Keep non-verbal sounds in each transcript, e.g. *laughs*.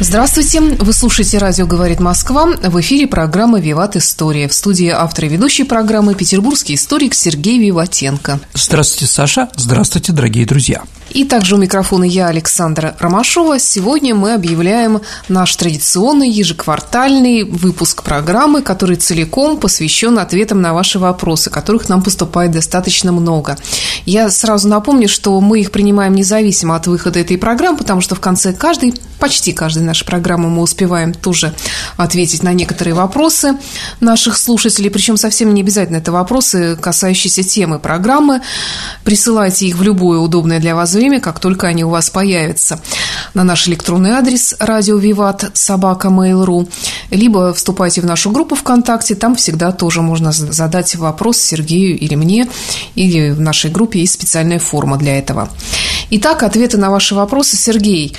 Здравствуйте! Вы слушаете «Радио говорит Москва». В эфире программа «Виват История». В студии автор и ведущей программы петербургский историк Сергей Виватенко. Здравствуйте, Саша. Здравствуйте, дорогие друзья. И также у микрофона я, Александра Ромашова. Сегодня мы объявляем наш традиционный ежеквартальный выпуск программы, который целиком посвящен ответам на ваши вопросы, которых нам поступает достаточно много. Я сразу напомню, что мы их принимаем независимо от выхода этой программы, потому что в конце каждой, почти каждой нашей программы мы успеваем тоже ответить на некоторые вопросы наших слушателей, причем совсем не обязательно это вопросы, касающиеся темы программы. Присылайте их в любое удобное для вас время, как только они у вас появятся. На наш электронный адрес радио Виват собака mail.ru либо вступайте в нашу группу ВКонтакте, там всегда тоже можно задать вопрос Сергею или мне, или в нашей группе есть специальная форма для этого. Итак, ответы на ваши вопросы, Сергей.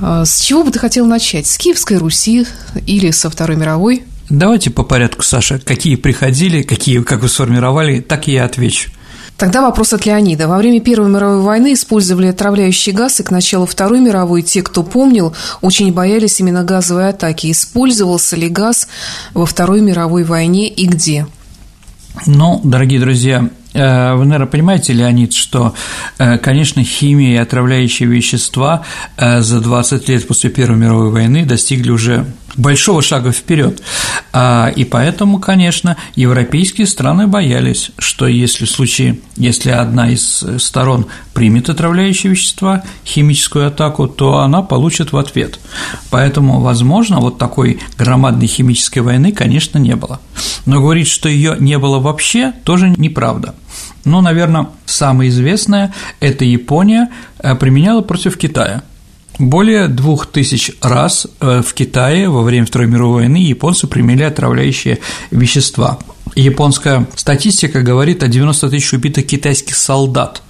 А, с чего бы ты хотел начать? С Киевской Руси или со Второй мировой? Давайте по порядку, Саша. Какие приходили, какие, как вы сформировали, так и я отвечу. Тогда вопрос от Леонида. Во время Первой мировой войны использовали отравляющий газ, и к началу Второй мировой те, кто помнил, очень боялись именно газовой атаки. Использовался ли газ во Второй мировой войне и где? Ну, дорогие друзья, вы, наверное, понимаете, Леонид, что, э, конечно, химия и отравляющие вещества э, за 20 лет после Первой мировой войны достигли уже большого шага вперед. А, и поэтому, конечно, европейские страны боялись, что если в случае, если одна из сторон примет отравляющие вещества, химическую атаку, то она получит в ответ. Поэтому, возможно, вот такой громадной химической войны, конечно, не было. Но говорить, что ее не было вообще, тоже неправда. Ну, наверное, самое известное – это Япония э, применяла против Китая – более двух тысяч раз э, в Китае во время Второй мировой войны японцы применяли отравляющие вещества. Японская статистика говорит о 90 тысяч убитых китайских солдат.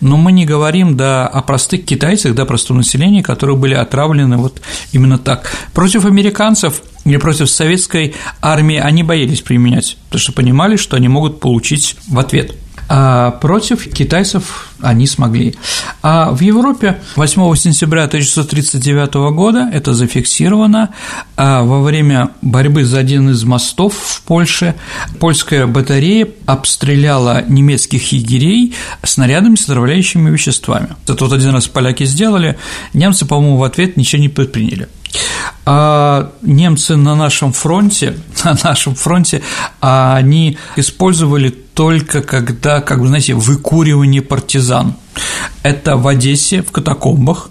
Но мы не говорим да, о простых китайцах, да, простом населении, которые были отравлены вот именно так. Против американцев или против советской армии они боялись применять, потому что понимали, что они могут получить в ответ – а против китайцев они смогли. А в Европе 8 сентября 1939 года это зафиксировано а во время борьбы за один из мостов в Польше польская батарея обстреляла немецких егерей снарядами с отравляющими веществами. Это вот один раз поляки сделали, немцы, по-моему, в ответ ничего не предприняли. А немцы на нашем фронте, *laughs* на нашем фронте, они использовали только когда, как вы знаете, выкуривание партизан. Это в Одессе, в катакомбах,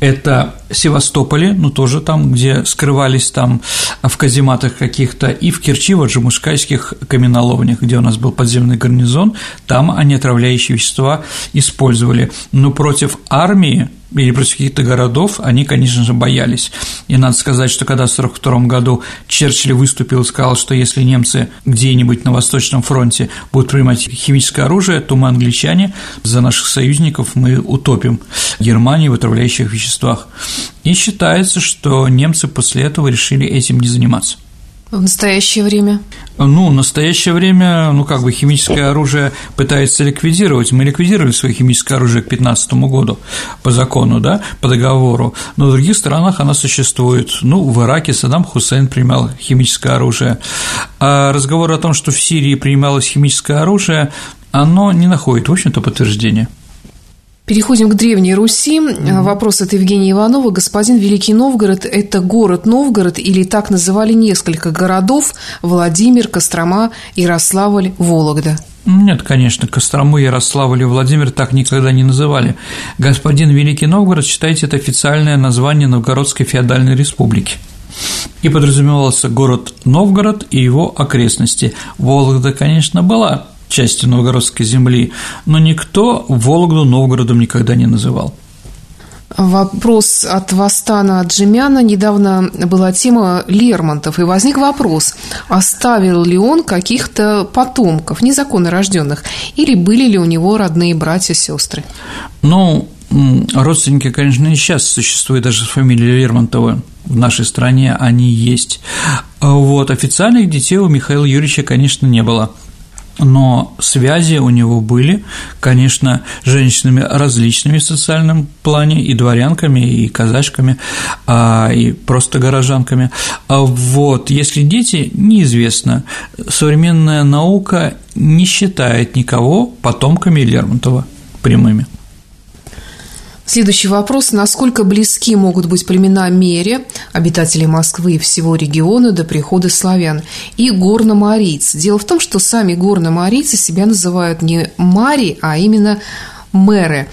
это Севастополе, ну тоже там, где скрывались там в казематах каких-то, и в Керчи, в Аджимускайских каменоломнях, где у нас был подземный гарнизон, там они отравляющие вещества использовали. Но против армии или против каких-то городов, они, конечно же, боялись. И надо сказать, что когда в 1942 году Черчилль выступил и сказал, что если немцы где-нибудь на Восточном фронте будут принимать химическое оружие, то мы, англичане, за наших союзников мы утопим Германию в отравляющих веществах. И считается, что немцы после этого решили этим не заниматься. В настоящее время? Ну, в настоящее время, ну, как бы химическое оружие пытается ликвидировать. Мы ликвидировали свое химическое оружие к 2015 году по закону, да, по договору, но в других странах оно существует. Ну, в Ираке Саддам Хусейн принимал химическое оружие. А разговор о том, что в Сирии принималось химическое оружие, оно не находит, в общем-то, подтверждения. Переходим к Древней Руси. Mm-hmm. Вопрос от Евгения Иванова. Господин Великий Новгород – это город Новгород или так называли несколько городов – Владимир, Кострома, Ярославль, Вологда? Нет, конечно, Кострому, Ярославль и Владимир так никогда не называли. Господин Великий Новгород, считайте, это официальное название Новгородской феодальной республики. И подразумевался город Новгород и его окрестности. Вологда, конечно, была части новгородской земли, но никто Вологду Новгородом никогда не называл. Вопрос от Вастана Джимяна. Недавно была тема Лермонтов, и возник вопрос, оставил ли он каких-то потомков, незаконно рожденных, или были ли у него родные братья сестры? Ну, родственники, конечно, и сейчас существуют, даже фамилия Лермонтова в нашей стране они есть. Вот, официальных детей у Михаила Юрьевича, конечно, не было – но связи у него были, конечно, женщинами различными в социальном плане, и дворянками, и казачками, а, и просто горожанками. А вот, если дети, неизвестно. Современная наука не считает никого потомками Лермонтова прямыми. Следующий вопрос. Насколько близки могут быть племена Мере, обитателей Москвы и всего региона до прихода славян, и горномарийцы? Дело в том, что сами горномарийцы себя называют не Мари, а именно Мэры.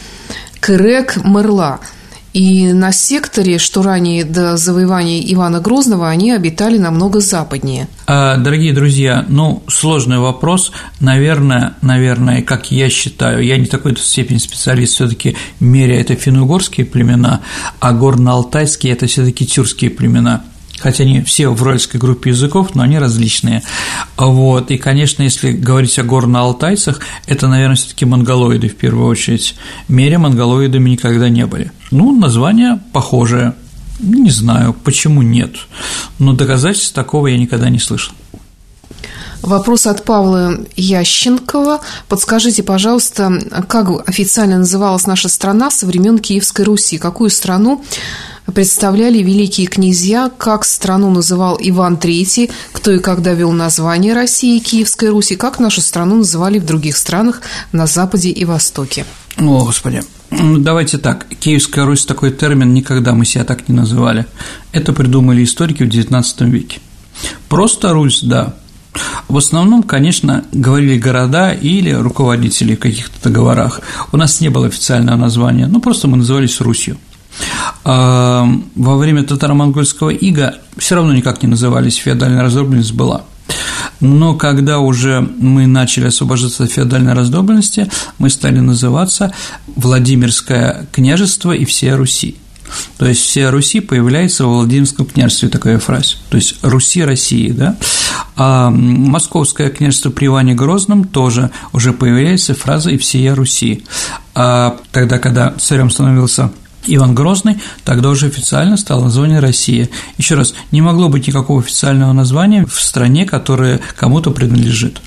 Крек Мерла – и на секторе, что ранее до завоевания Ивана Грозного, они обитали намного западнее. А, дорогие друзья, ну, сложный вопрос. Наверное, наверное, как я считаю, я не такой степень специалист, все таки меря это финно-угорские племена, а горно-алтайские – это все таки тюркские племена хотя они все в уральской группе языков, но они различные. Вот. И, конечно, если говорить о горно-алтайцах, это, наверное, все таки монголоиды в первую очередь. Мере монголоидами никогда не были. Ну, название похожее. Не знаю, почему нет, но доказательств такого я никогда не слышал. Вопрос от Павла Ященкова. Подскажите, пожалуйста, как официально называлась наша страна со времен Киевской Руси? Какую страну представляли великие князья, как страну называл Иван III, кто и когда вел название России и Киевской Руси, как нашу страну называли в других странах на Западе и Востоке. О, Господи. Ну, давайте так. Киевская Русь – такой термин, никогда мы себя так не называли. Это придумали историки в XIX веке. Просто Русь, да. В основном, конечно, говорили города или руководители в каких-то договорах. У нас не было официального названия, ну, просто мы назывались Русью. А во время татаро-монгольского ига все равно никак не назывались, феодальная раздробленность была. Но когда уже мы начали освобождаться от феодальной раздробленности, мы стали называться Владимирское княжество и всея Руси. То есть вся Руси появляется во Владимирском княжестве, такая фраза. То есть Руси России, да. А Московское княжество при Иване Грозном тоже уже появляется фраза «и всея Руси». А тогда, когда царем становился Иван Грозный тогда уже официально стал название Россия. Еще раз, не могло быть никакого официального названия в стране, которая кому-то принадлежит.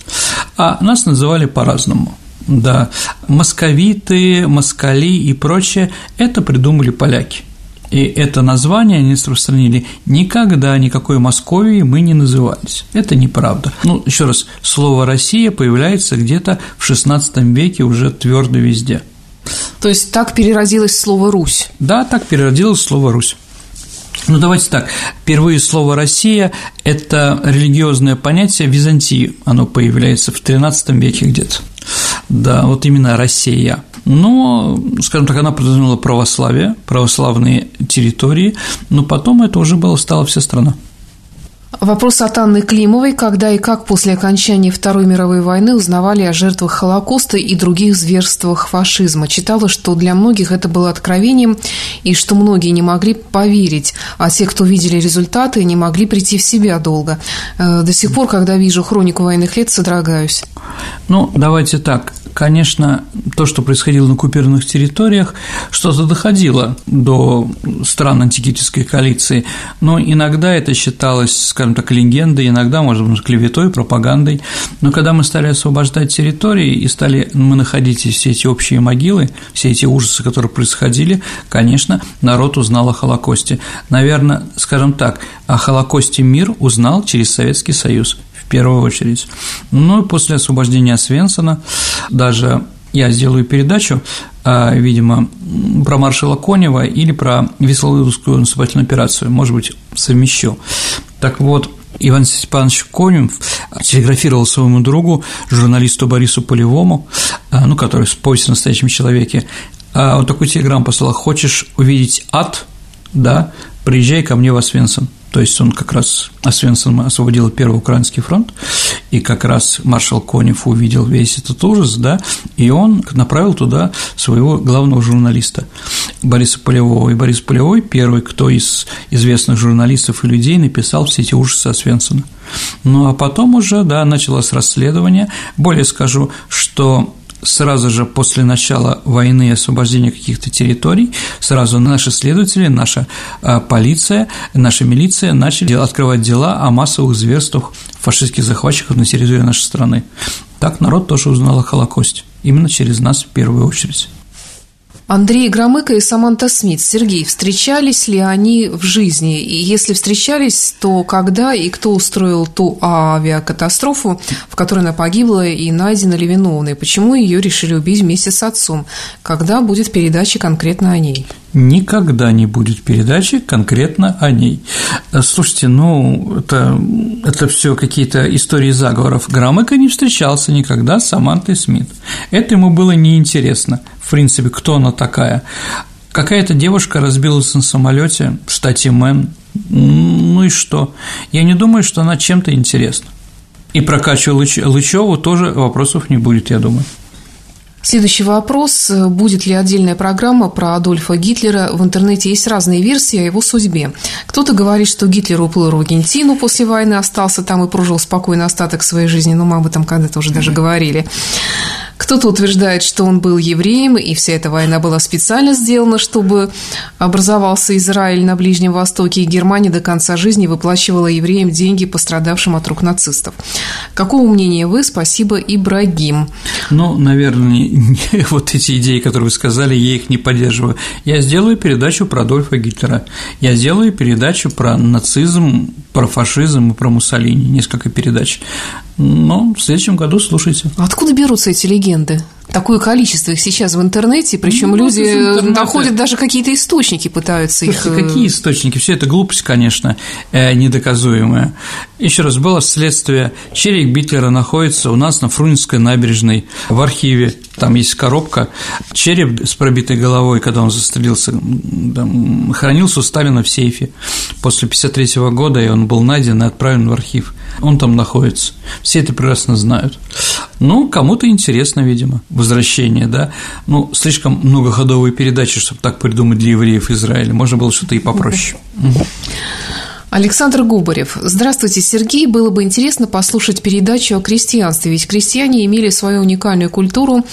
А нас называли по-разному. Да, московиты, москали и прочее – это придумали поляки. И это название они распространили. Никогда никакой Московии мы не назывались. Это неправда. Ну, еще раз, слово «Россия» появляется где-то в XVI веке уже твердо везде – то есть так переродилось слово «Русь»? Да, так переродилось слово «Русь». Ну, давайте так. Впервые слово «Россия» – это религиозное понятие Византии. Оно появляется в XIII веке где-то. Да, вот именно Россия. Но, скажем так, она подразумевала православие, православные территории, но потом это уже было, стала вся страна. Вопрос от Анны Климовой. Когда и как после окончания Второй мировой войны узнавали о жертвах Холокоста и других зверствах фашизма? Читала, что для многих это было откровением, и что многие не могли поверить, а те, кто видели результаты, не могли прийти в себя долго. Э, до сих пор, когда вижу хронику военных лет, содрогаюсь. Ну, давайте так конечно, то, что происходило на оккупированных территориях, что-то доходило до стран антикитической коалиции, но иногда это считалось, скажем так, легендой, иногда, может быть, клеветой, пропагандой. Но когда мы стали освобождать территории и стали мы находить все эти общие могилы, все эти ужасы, которые происходили, конечно, народ узнал о Холокосте. Наверное, скажем так, о Холокосте мир узнал через Советский Союз в первую очередь. Ну после освобождения Свенсона даже я сделаю передачу, а, видимо, про маршала Конева или про Веслоудовскую наступательную операцию, может быть, совмещу. Так вот, Иван Степанович Конев телеграфировал своему другу, журналисту Борису Полевому, а, ну, который в повести о настоящем человеке, а, вот такой телеграмм послал «Хочешь увидеть ад? Да, приезжай ко мне в Освенцим». То есть он как раз Освенцим освободил Первый Украинский фронт, и как раз маршал Конев увидел весь этот ужас, да, и он направил туда своего главного журналиста Бориса Полевого. И Борис Полевой первый, кто из известных журналистов и людей написал все эти ужасы Освенцима. Ну, а потом уже, да, началось расследование. Более скажу, что сразу же после начала войны и освобождения каких-то территорий, сразу наши следователи, наша а, полиция, наша милиция начали открывать дела о массовых зверствах фашистских захватчиков на территории нашей страны. Так народ тоже узнал о Холокосте, именно через нас в первую очередь. Андрей Громыко и Саманта Смит. Сергей, встречались ли они в жизни? И если встречались, то когда и кто устроил ту авиакатастрофу, в которой она погибла и найдена ли виновной? Почему ее решили убить вместе с отцом? Когда будет передача конкретно о ней? никогда не будет передачи конкретно о ней. Слушайте, ну, это, это все какие-то истории заговоров. Громыко не встречался никогда с Самантой Смит. Это ему было неинтересно, в принципе, кто она такая. Какая-то девушка разбилась на самолете в штате Мэн. Ну и что? Я не думаю, что она чем-то интересна. И про Катю Лычеву тоже вопросов не будет, я думаю. Следующий вопрос. Будет ли отдельная программа про Адольфа Гитлера? В интернете есть разные версии о его судьбе. Кто-то говорит, что Гитлер уплыл в Аргентину после войны, остался там и прожил спокойно остаток своей жизни. Но мы об этом когда-то уже даже говорили. Кто-то утверждает, что он был евреем, и вся эта война была специально сделана, чтобы образовался Израиль на Ближнем Востоке, и Германия до конца жизни выплачивала евреям деньги, пострадавшим от рук нацистов. Какого мнения вы? Спасибо, Ибрагим. Ну, наверное, *laughs* вот эти идеи, которые вы сказали, я их не поддерживаю. Я сделаю передачу про Адольфа Гитлера. Я сделаю передачу про нацизм, про фашизм и про Муссолини. Несколько передач. Но в следующем году слушайте. Откуда берутся эти легенды? Такое количество их сейчас в интернете, причем ну, люди находят даже какие-то источники, пытаются их. Э, какие источники? Все это глупость, конечно, э, недоказуемая. Еще раз, было следствие. Череп Битлера находится у нас на Фрунзенской набережной в архиве. Там есть коробка. Череп с пробитой головой, когда он застрелился, там, хранился у Сталина в сейфе. После 1953 года и он был найден и отправлен в архив. Он там находится. Все это прекрасно знают. Ну, кому-то интересно, видимо, возвращение, да. Ну, слишком многоходовые передачи, чтобы так придумать для евреев Израиля. Можно было что-то и попроще. Александр Губарев. Здравствуйте, Сергей. Было бы интересно послушать передачу о крестьянстве, ведь крестьяне имели свою уникальную культуру,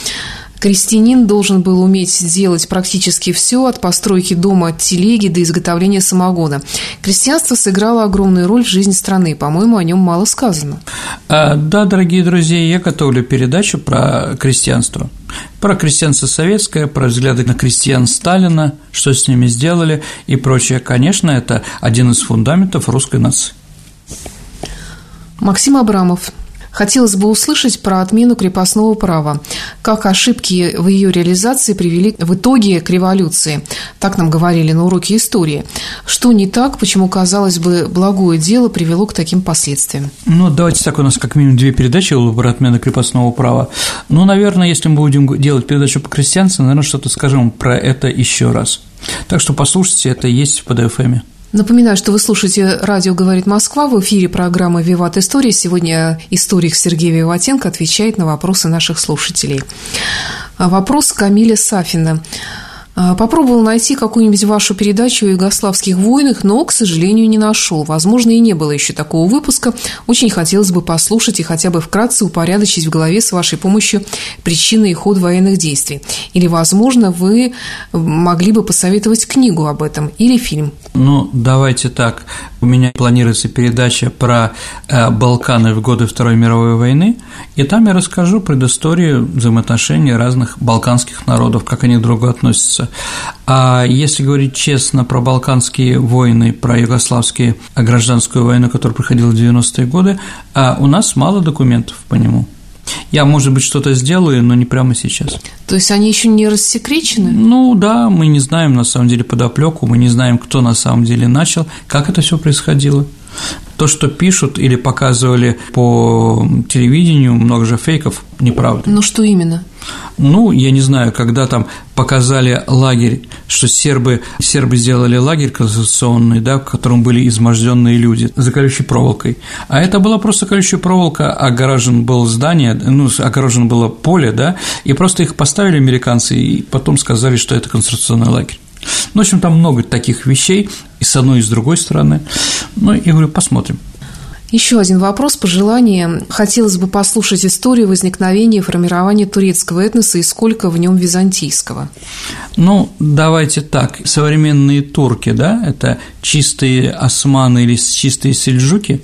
Крестьянин должен был уметь сделать практически все от постройки дома, от телеги до изготовления самогона. Крестьянство сыграло огромную роль в жизни страны. По-моему, о нем мало сказано. А, да, дорогие друзья, я готовлю передачу про крестьянство. Про крестьянство советское, про взгляды на крестьян Сталина, что с ними сделали и прочее. Конечно, это один из фундаментов русской нации. Максим Абрамов, Хотелось бы услышать про отмену крепостного права. Как ошибки в ее реализации привели в итоге к революции. Так нам говорили на уроке истории. Что не так, почему, казалось бы, благое дело привело к таким последствиям? Ну, давайте так, у нас как минимум две передачи про отмену крепостного права. Ну, наверное, если мы будем делать передачу по крестьянству, наверное, что-то скажем про это еще раз. Так что послушайте, это есть в PDF. Напоминаю, что вы слушаете «Радио говорит Москва». В эфире программы «Виват История». Сегодня историк Сергей Виватенко отвечает на вопросы наших слушателей. Вопрос Камиля Сафина. А, попробовал найти какую-нибудь вашу передачу о югославских войнах, но, к сожалению, не нашел. Возможно, и не было еще такого выпуска. Очень хотелось бы послушать и хотя бы вкратце упорядочить в голове с вашей помощью причины и ход военных действий. Или, возможно, вы могли бы посоветовать книгу об этом или фильм. Ну, давайте так. У меня планируется передача про э, Балканы в годы Второй мировой войны, и там я расскажу предысторию взаимоотношений разных балканских народов, как они друг к другу относятся. А если говорить честно про балканские войны, про югославские гражданскую войну, которая проходила в 90-е годы, а у нас мало документов по нему. Я, может быть, что-то сделаю, но не прямо сейчас. То есть они еще не рассекречены? Ну да, мы не знаем на самом деле подоплеку, мы не знаем, кто на самом деле начал, как это все происходило. То, что пишут или показывали по телевидению, много же фейков, неправда. Ну что именно? Ну, я не знаю, когда там показали лагерь, что сербы, сербы сделали лагерь конституционный, да, в котором были изможденные люди за колючей проволокой. А это была просто колючая проволока, огорожен было здание, ну, огорожено было поле, да, и просто их поставили американцы, и потом сказали, что это конституционный лагерь. Ну, в общем, там много таких вещей, и с одной, и с другой стороны. Ну, я говорю, посмотрим. Еще один вопрос, пожелание. Хотелось бы послушать историю возникновения и формирования турецкого этноса и сколько в нем византийского. Ну, давайте так. Современные турки, да, это чистые османы или чистые сельджуки?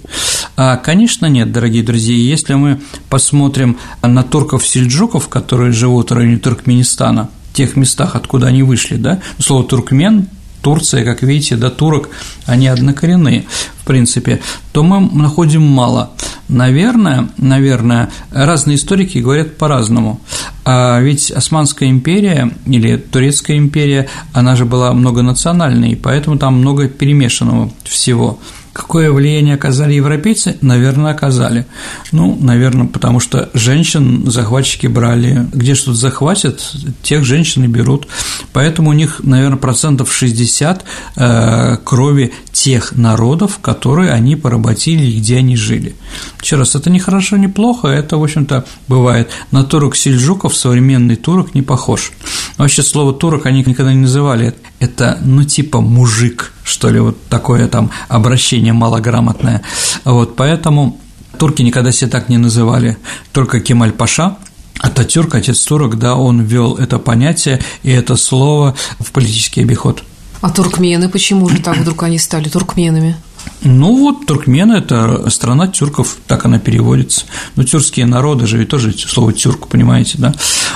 А, конечно, нет, дорогие друзья. Если мы посмотрим на турков-сельджуков, которые живут в районе Туркменистана, тех местах, откуда они вышли, да, слово «туркмен» Турция, как видите, да, турок, они однокоренные, в принципе, то мы находим мало. Наверное, наверное, разные историки говорят по-разному. А ведь Османская империя или Турецкая империя, она же была многонациональной, поэтому там много перемешанного всего – Какое влияние оказали европейцы? Наверное, оказали. Ну, наверное, потому что женщин захватчики брали. Где что-то захватят, тех женщин и берут. Поэтому у них, наверное, процентов 60 э, крови тех народов, которые они поработили и где они жили. Еще раз, это не хорошо, не плохо, это, в общем-то, бывает. На турок сельджуков современный турок не похож. Вообще слово турок они никогда не называли. Это, ну, типа мужик, что ли, вот такое там обращение малограмотное. Вот, поэтому турки никогда себя так не называли. Только Кемаль Паша, Ататюрк, отец турок, да, он ввел это понятие и это слово в политический обиход. А туркмены, почему же так вдруг они стали туркменами? Ну вот, туркмены – это страна тюрков, так она переводится. Ну, тюркские народы же, ведь тоже слово тюрк, понимаете, да?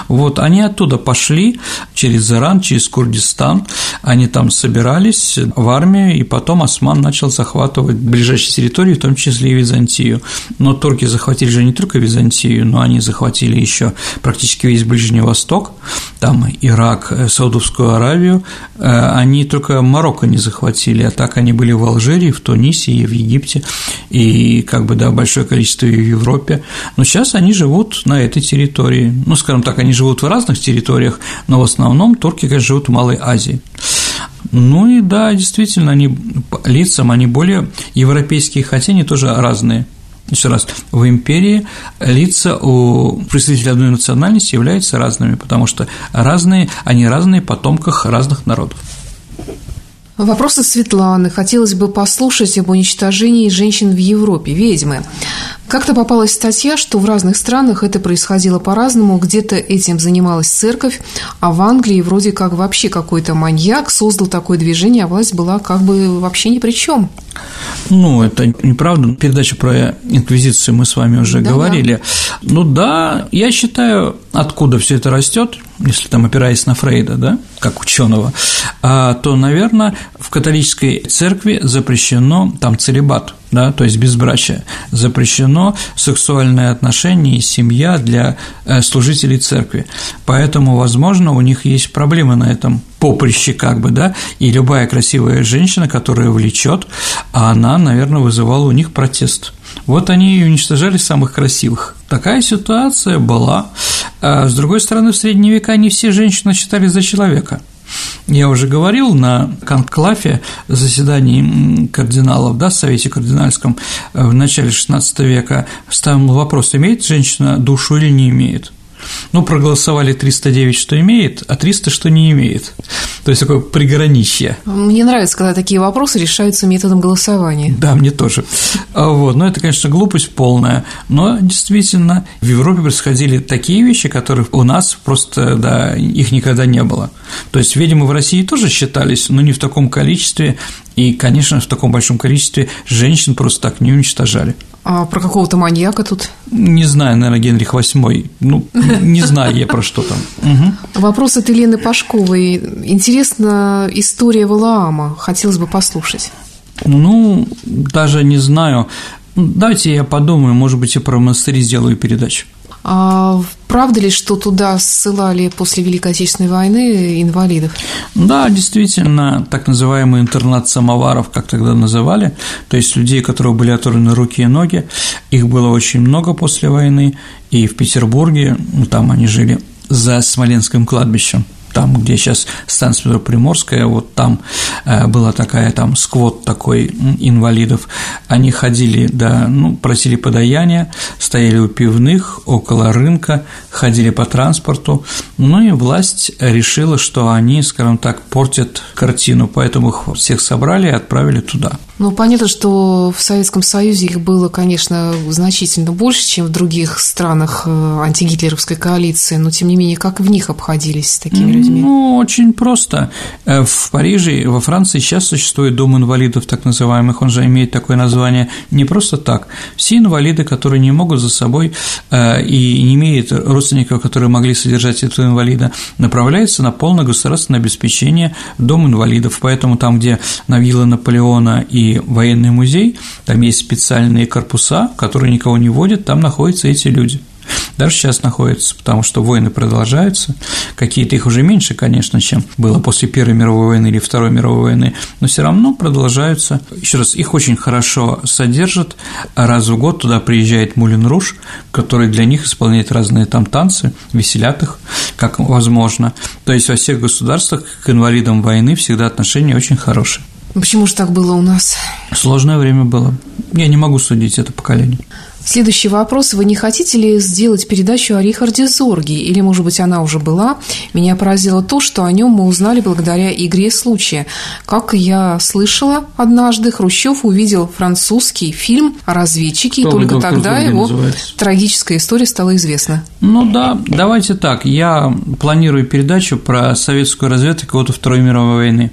Вот, они оттуда пошли через Иран, через Курдистан, они там собирались в армию, и потом Осман начал захватывать ближайшие территории, в том числе и Византию. Но турки захватили же не только Византию, но они захватили еще практически весь Ближний Восток, там Ирак, Саудовскую Аравию, э, они только Марокко не захватили, а так они были в Алжире, в Тунисе и в Египте, и как бы, да, большое количество и в Европе, но сейчас они живут на этой территории, ну, скажем так, они живут в разных территориях, но в основном турки, конечно, живут в Малой Азии. Ну и да, действительно, они лицам, они более европейские, хотя они тоже разные. Еще раз, в империи лица у представителей одной национальности являются разными, потому что разные, они разные потомках разных народов. Вопросы Светланы. Хотелось бы послушать об уничтожении женщин в Европе, ведьмы. Как-то попалась статья, что в разных странах это происходило по-разному. Где-то этим занималась церковь, а в Англии вроде как вообще какой-то маньяк создал такое движение, а власть была как бы вообще ни при чем. Ну, это неправда. Передача про инквизицию мы с вами уже да, говорили. Да. Ну да, я считаю, откуда все это растет, если там опираясь на Фрейда, да, как ученого, а, то, наверное, в католической церкви запрещено там целебат да, то есть безбрачие, запрещено сексуальные отношения и семья для э, служителей церкви. Поэтому, возможно, у них есть проблемы на этом поприще, как бы, да, и любая красивая женщина, которая влечет, она, наверное, вызывала у них протест. Вот они и уничтожали самых красивых. Такая ситуация была. А с другой стороны, в средние века не все женщины считали за человека – я уже говорил на конклафе заседании кардиналов, да, в Совете кардинальском э, в начале XVI века ставил вопрос, имеет женщина душу или не имеет. Ну, проголосовали 309, что имеет, а 300, что не имеет. То есть такое приграничье. Мне нравится, когда такие вопросы решаются методом голосования. Да, мне тоже. А вот. Но это, конечно, глупость полная. Но действительно, в Европе происходили такие вещи, которых у нас просто, да, их никогда не было. То есть, видимо, в России тоже считались, но не в таком количестве, и, конечно, в таком большом количестве женщин просто так не уничтожали. А про какого-то маньяка тут? Не знаю, наверное, Генрих VIII. Ну, не знаю я про что там. Угу. Вопрос от Елены Пашковой. Интересна история Валаама. Хотелось бы послушать. Ну, даже не знаю. Давайте я подумаю, может быть, я про монастыри сделаю передачу. А правда ли, что туда ссылали после Великой Отечественной войны инвалидов? Да, действительно, так называемый интернат самоваров, как тогда называли, то есть людей, у которых были оторваны руки и ноги, их было очень много после войны, и в Петербурге, ну, там они жили, за Смоленским кладбищем там, где сейчас станция Приморская, вот там э, была такая там сквот такой инвалидов, они ходили, да, ну, просили подаяния, стояли у пивных, около рынка, ходили по транспорту, ну и власть решила, что они, скажем так, портят картину, поэтому их всех собрали и отправили туда. Ну, понятно, что в Советском Союзе их было, конечно, значительно больше, чем в других странах э, антигитлеровской коалиции, но, тем не менее, как в них обходились с такими людьми? Ну, очень просто. Э, в Париже, во Франции сейчас существует дом инвалидов, так называемых, он же имеет такое название не просто так. Все инвалиды, которые не могут за собой э, и не имеют родственников, которые могли содержать этого инвалида, направляются на полное государственное обеспечение дом инвалидов. Поэтому там, где на вилла Наполеона и военный музей, там есть специальные корпуса, которые никого не водят, там находятся эти люди – даже сейчас находятся, потому что войны продолжаются, какие-то их уже меньше, конечно, чем было после Первой мировой войны или Второй мировой войны, но все равно продолжаются. Еще раз, их очень хорошо содержат, раз в год туда приезжает Мулин Руш, который для них исполняет разные там танцы, веселят их, как возможно. То есть во всех государствах к инвалидам войны всегда отношения очень хорошие. Почему же так было у нас? Сложное время было. Я не могу судить это поколение. Следующий вопрос. Вы не хотите ли сделать передачу о Рихарде Зорге? Или, может быть, она уже была? Меня поразило то, что о нем мы узнали благодаря игре случая. Как я слышала однажды, Хрущев увидел французский фильм о разведчике, и только тогда его называется? трагическая история стала известна. Ну да, давайте так. Я планирую передачу про советскую разведку года Второй мировой войны.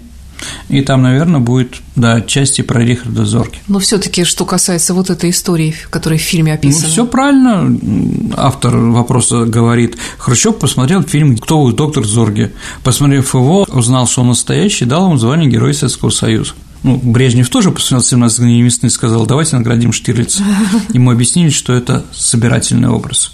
И там, наверное, будет, да, части про Рихарда Зорки. Но все таки что касается вот этой истории, которая в фильме описана. Ну, все правильно. Автор вопроса говорит. Хрущев посмотрел фильм «Кто вы, доктор Зорги?». Посмотрев его, узнал, что он настоящий, дал ему звание Героя Советского Союза. Ну, Брежнев тоже посмотрел 17 дней весны и сказал, давайте наградим Штирлица. *laughs* Ему объяснили, что это собирательный образ.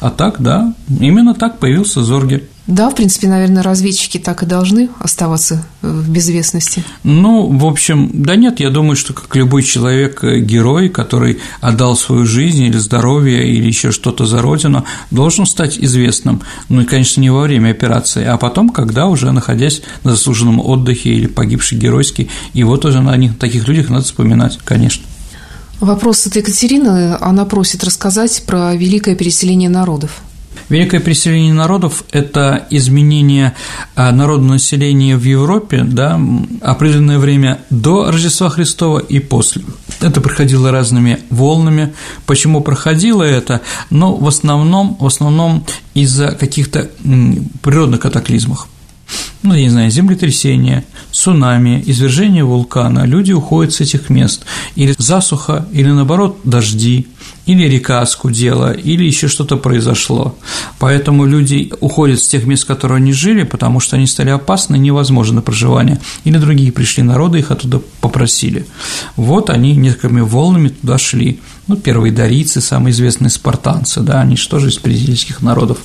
А так, да, именно так появился Зорги. Да, в принципе, наверное, разведчики так и должны оставаться в безвестности. Ну, в общем, да нет, я думаю, что как любой человек, э, герой, который отдал свою жизнь или здоровье, или еще что-то за родину, должен стать известным. Ну и, конечно, не во время операции, а потом, когда уже находясь на заслуженном отдыхе или погибший геройский, и вот уже на них, таких людях надо вспоминать, конечно. Вопрос от Екатерины. Она просит рассказать про великое переселение народов. Великое переселение народов – это изменение а, народного населения в Европе да, определенное время до Рождества Христова и после. Это проходило разными волнами. Почему проходило это? Но в основном, в основном из-за каких-то природных катаклизмов ну, я не знаю, землетрясение, цунами, извержение вулкана, люди уходят с этих мест, или засуха, или наоборот дожди, или река оскудела, или еще что-то произошло. Поэтому люди уходят с тех мест, в которых они жили, потому что они стали опасны, невозможны на проживание, или другие пришли народы, их оттуда попросили. Вот они несколькими волнами туда шли. Ну, первые дарийцы, самые известные спартанцы, да, они же из призильских народов.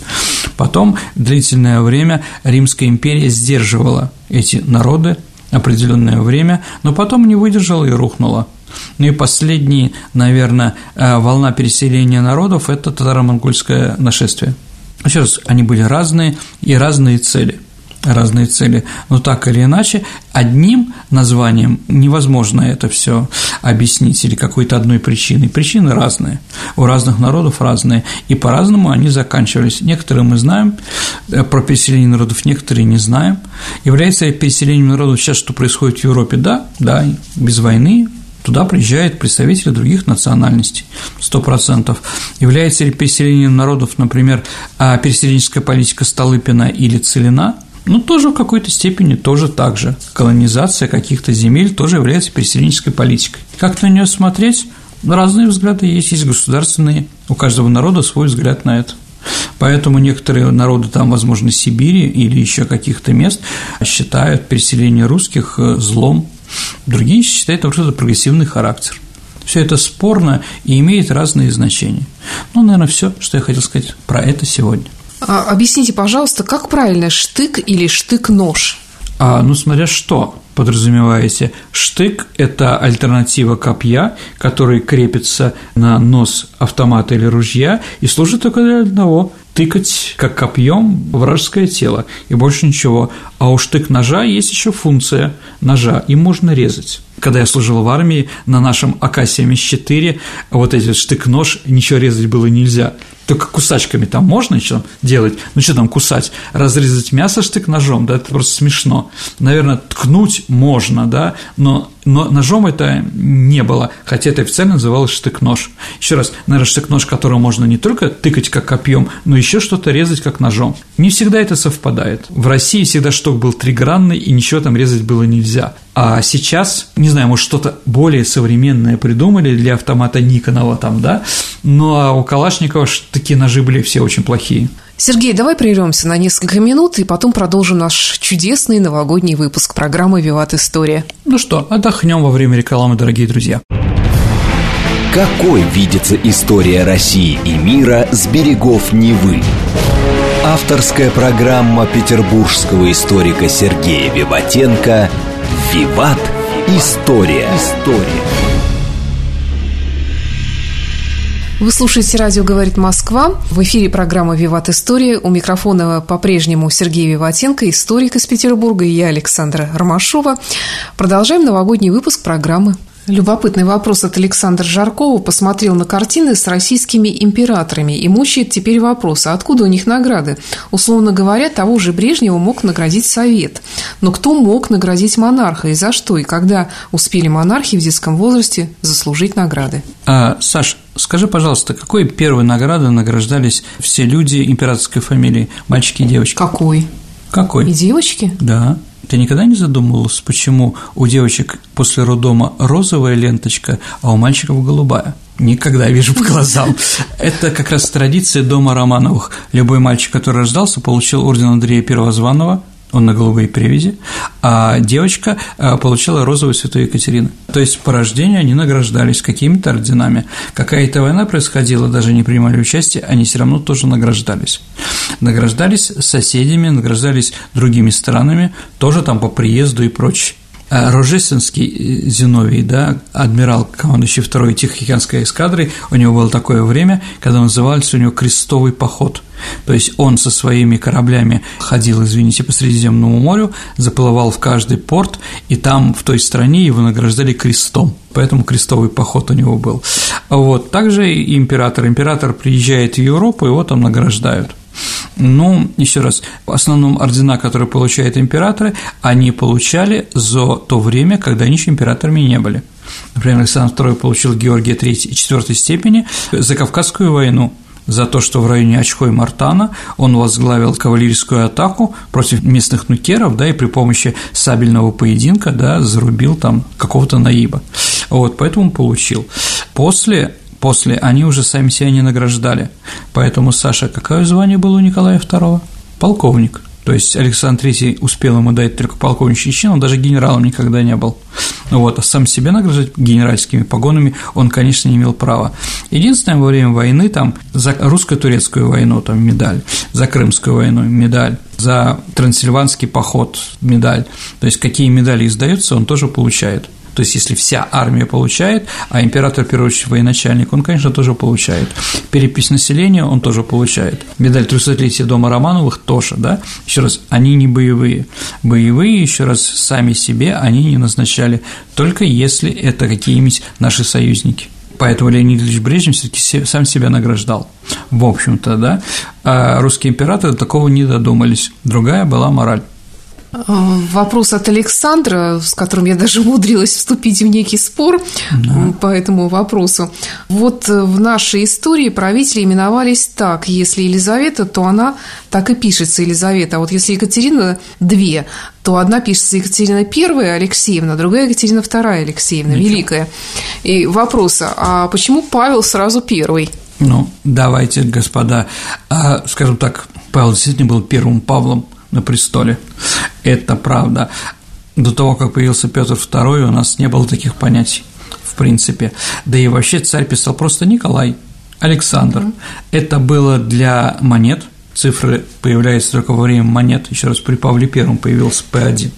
Потом длительное время Римская империя сдерживала эти народы определенное время, но потом не выдержала и рухнула. Ну и последняя, наверное, э, волна переселения народов – это татаро-монгольское нашествие. Еще раз, они были разные и разные цели разные цели, но так или иначе одним названием невозможно это все объяснить или какой-то одной причиной. Причины разные, у разных народов разные, и по-разному они заканчивались. Некоторые мы знаем э, про переселение народов, некоторые не знаем. Является ли переселением народов сейчас, что происходит в Европе? Да, да, без войны, Туда приезжают представители других национальностей, сто процентов. Является ли переселением народов, например, а переселенческая политика Столыпина или Целина, ну, тоже в какой-то степени тоже так же. Колонизация каких-то земель тоже является переселенческой политикой. Как на нее смотреть? Разные взгляды есть, есть государственные, у каждого народа свой взгляд на это. Поэтому некоторые народы там, возможно, Сибири или еще каких-то мест считают переселение русских э, злом, другие считают, что это прогрессивный характер. Все это спорно и имеет разные значения. Ну, наверное, все, что я хотел сказать про это сегодня. А, объясните, пожалуйста, как правильно штык или штык-нож? А, ну, смотря что подразумеваете. Штык – это альтернатива копья, который крепится на нос автомата или ружья и служит только для одного тыкать как копьем вражеское тело и больше ничего. А у штык ножа есть еще функция ножа, им можно резать. Когда я служил в армии, на нашем АК-74 вот эти штык-нож ничего резать было нельзя. Только кусачками там можно что делать? Ну что там кусать? Разрезать мясо штык-ножом, да, это просто смешно. Наверное, ткнуть можно, да, но но ножом это не было, хотя это официально называлось штык-нож. Еще раз, наверное, штык-нож, которым можно не только тыкать как копьем, но еще что-то резать как ножом. Не всегда это совпадает. В России всегда шток был тригранный, и ничего там резать было нельзя. А сейчас, не знаю, может, что-то более современное придумали для автомата Никонова там, да, но у Калашникова такие ножи были все очень плохие. Сергей, давай прервемся на несколько минут и потом продолжим наш чудесный новогодний выпуск программы «Виват История». Ну что, отдохнем во время рекламы, дорогие друзья. Какой видится история России и мира с берегов Невы? Авторская программа петербургского историка Сергея Виватенко «Виват. История». История. Вы слушаете «Радио говорит Москва». В эфире программа «Виват История». У микрофона по-прежнему Сергей Виватенко, историк из Петербурга, и я, Александра Ромашова. Продолжаем новогодний выпуск программы Любопытный вопрос от Александра Жаркова. Посмотрел на картины с российскими императорами и мучает теперь вопрос, а откуда у них награды? Условно говоря, того же Брежнева мог наградить Совет. Но кто мог наградить монарха и за что? И когда успели монархи в детском возрасте заслужить награды? А, Саш, скажи, пожалуйста, какой первой наградой награждались все люди императорской фамилии, мальчики и девочки? Какой? Какой? И девочки? Да. Ты никогда не задумывалась, почему у девочек после роддома розовая ленточка, а у мальчиков голубая? Никогда вижу по глазам. *laughs* Это как раз традиция дома Романовых. Любой мальчик, который рождался, получил орден Андрея Первозванного, он на голубой привязи, а девочка э, получила розовую святую Екатерину. То есть по рождению они награждались какими-то орденами. Какая-то война происходила, даже не принимали участие, они все равно тоже награждались. Награждались соседями, награждались другими странами, тоже там по приезду и прочее. Э, Рожественский э, Зиновий, да, адмирал, командующий второй Тихоокеанской эскадрой, у него было такое время, когда назывался у него крестовый поход. То есть он со своими кораблями ходил, извините, по Средиземному морю, заплывал в каждый порт, и там, в той стране, его награждали крестом. Поэтому крестовый поход у него был. Вот. Также и император. Император приезжает в Европу, его там награждают. Ну, еще раз, в основном ордена, которые получают императоры, они получали за то время, когда они еще императорами не были. Например, Александр II получил Георгия III и IV степени за Кавказскую войну, за то, что в районе Очко и Мартана он возглавил кавалерийскую атаку против местных нукеров, да, и при помощи сабельного поединка, да, зарубил там какого-то наиба. Вот, поэтому получил. После После они уже сами себя не награждали. Поэтому, Саша, какое звание было у Николая II? Полковник. То есть Александр III успел ему дать только полковничий чин, он даже генералом никогда не был. Вот, а сам себя награждать генеральскими погонами он, конечно, не имел права. Единственное, во время войны там за русско-турецкую войну там медаль, за крымскую войну медаль, за трансильванский поход медаль. То есть какие медали издаются, он тоже получает. То есть, если вся армия получает, а император, очередь, военачальник, он, конечно, тоже получает. Перепись населения он тоже получает. Медаль 300-летия дома Романовых тоже, да? Еще раз, они не боевые. Боевые, еще раз, сами себе они не назначали, только если это какие-нибудь наши союзники. Поэтому Леонид Ильич Брежнев все-таки сам себя награждал. В общем-то, да. А русские императоры такого не додумались. Другая была мораль. Вопрос от Александра, с которым я даже *laughs* умудрилась вступить в некий спор да. по этому вопросу. Вот в нашей истории правители именовались так. Если Елизавета, то она так и пишется Елизавета. А вот если Екатерина две, то одна пишется Екатерина первая Алексеевна, другая Екатерина вторая Алексеевна, Ничего. Великая. И вопрос, а почему Павел сразу первый? Ну, давайте, господа, а, скажем так, Павел действительно был первым Павлом, на престоле. Это правда. До того, как появился Петр II, у нас не было таких понятий, в принципе. Да и вообще царь писал просто Николай, Александр. Mm-hmm. Это было для монет. Цифры появляются только во время монет. Еще раз при Павле I появился П1.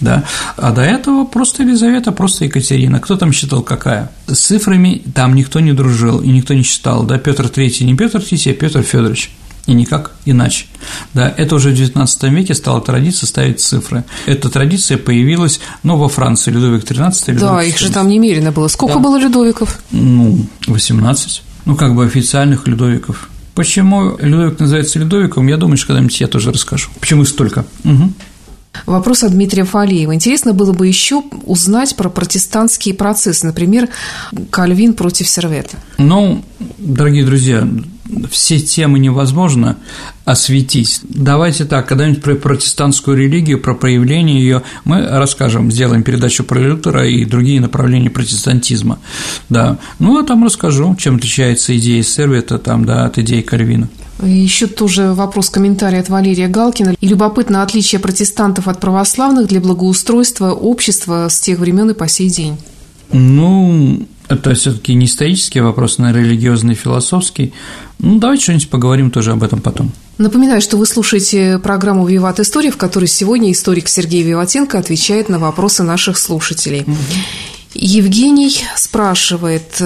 Да? А до этого просто Елизавета, просто Екатерина. Кто там считал какая? С цифрами там никто не дружил и никто не считал. Да, Петр III не Петр III, а Петр Федорович. И никак иначе. Да, это уже в XIX веке стала традиция ставить цифры. Эта традиция появилась, ну, во Франции, Людовик XIII. Людовик да, их же там немерено было. Сколько да. было Людовиков? Ну, 18. Ну, как бы официальных Людовиков. Почему Людовик называется Людовиком, я думаю, что когда-нибудь я тоже расскажу. Почему столько? Угу. Вопрос от Дмитрия Фалеева. Интересно было бы еще узнать про протестантские процессы, например, Кальвин против Сервета. Ну, дорогие друзья, все темы невозможно осветить. Давайте так, когда-нибудь про протестантскую религию, про проявление ее мы расскажем, сделаем передачу про Лютера и другие направления протестантизма. Да. Ну, а там расскажу, чем отличается идея Сервета там, да, от идеи Кальвина. Еще тоже вопрос комментарий от Валерия Галкина. И любопытно отличие протестантов от православных для благоустройства общества с тех времен и по сей день. Ну, это все-таки не исторический вопрос, на религиозный, философский. Ну, давайте что-нибудь поговорим тоже об этом потом. Напоминаю, что вы слушаете программу «Виват История», в которой сегодня историк Сергей Виватенко отвечает на вопросы наших слушателей. Угу. Евгений спрашивает,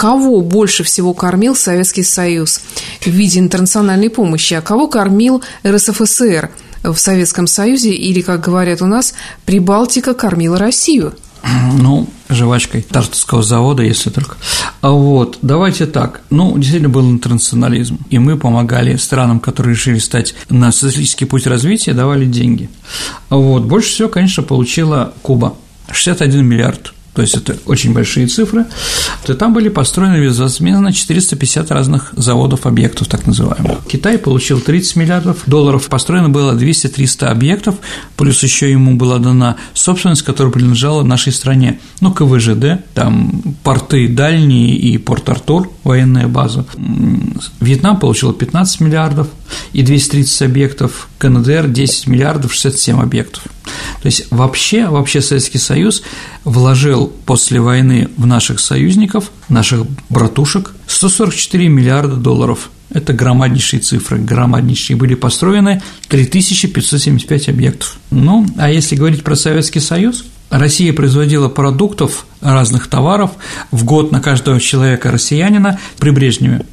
кого больше всего кормил Советский Союз в виде интернациональной помощи, а кого кормил РСФСР в Советском Союзе или, как говорят у нас, Прибалтика кормила Россию? *clears throat* Ну, жвачкой Тартовского завода, если только. А вот, давайте так. Ну, действительно был интернационализм, и мы помогали странам, которые решили стать на социалистический путь развития, давали деньги. А вот, больше всего, конечно, получила Куба. 61 миллиард то есть это очень большие цифры, то там были построены безвозмездно 450 разных заводов, объектов так называемых. Китай получил 30 миллиардов долларов, построено было 200-300 объектов, плюс еще ему была дана собственность, которая принадлежала нашей стране, ну, КВЖД, там порты дальние и Порт-Артур, военная база. Вьетнам получил 15 миллиардов и 230 объектов, КНДР 10 миллиардов 67 объектов. То есть вообще, вообще Советский Союз вложил после войны в наших союзников, наших братушек 144 миллиарда долларов. Это громаднейшие цифры, громаднейшие. Были построены 3575 объектов. Ну, а если говорить про Советский Союз, Россия производила продуктов, разных товаров в год на каждого человека россиянина при Брежневе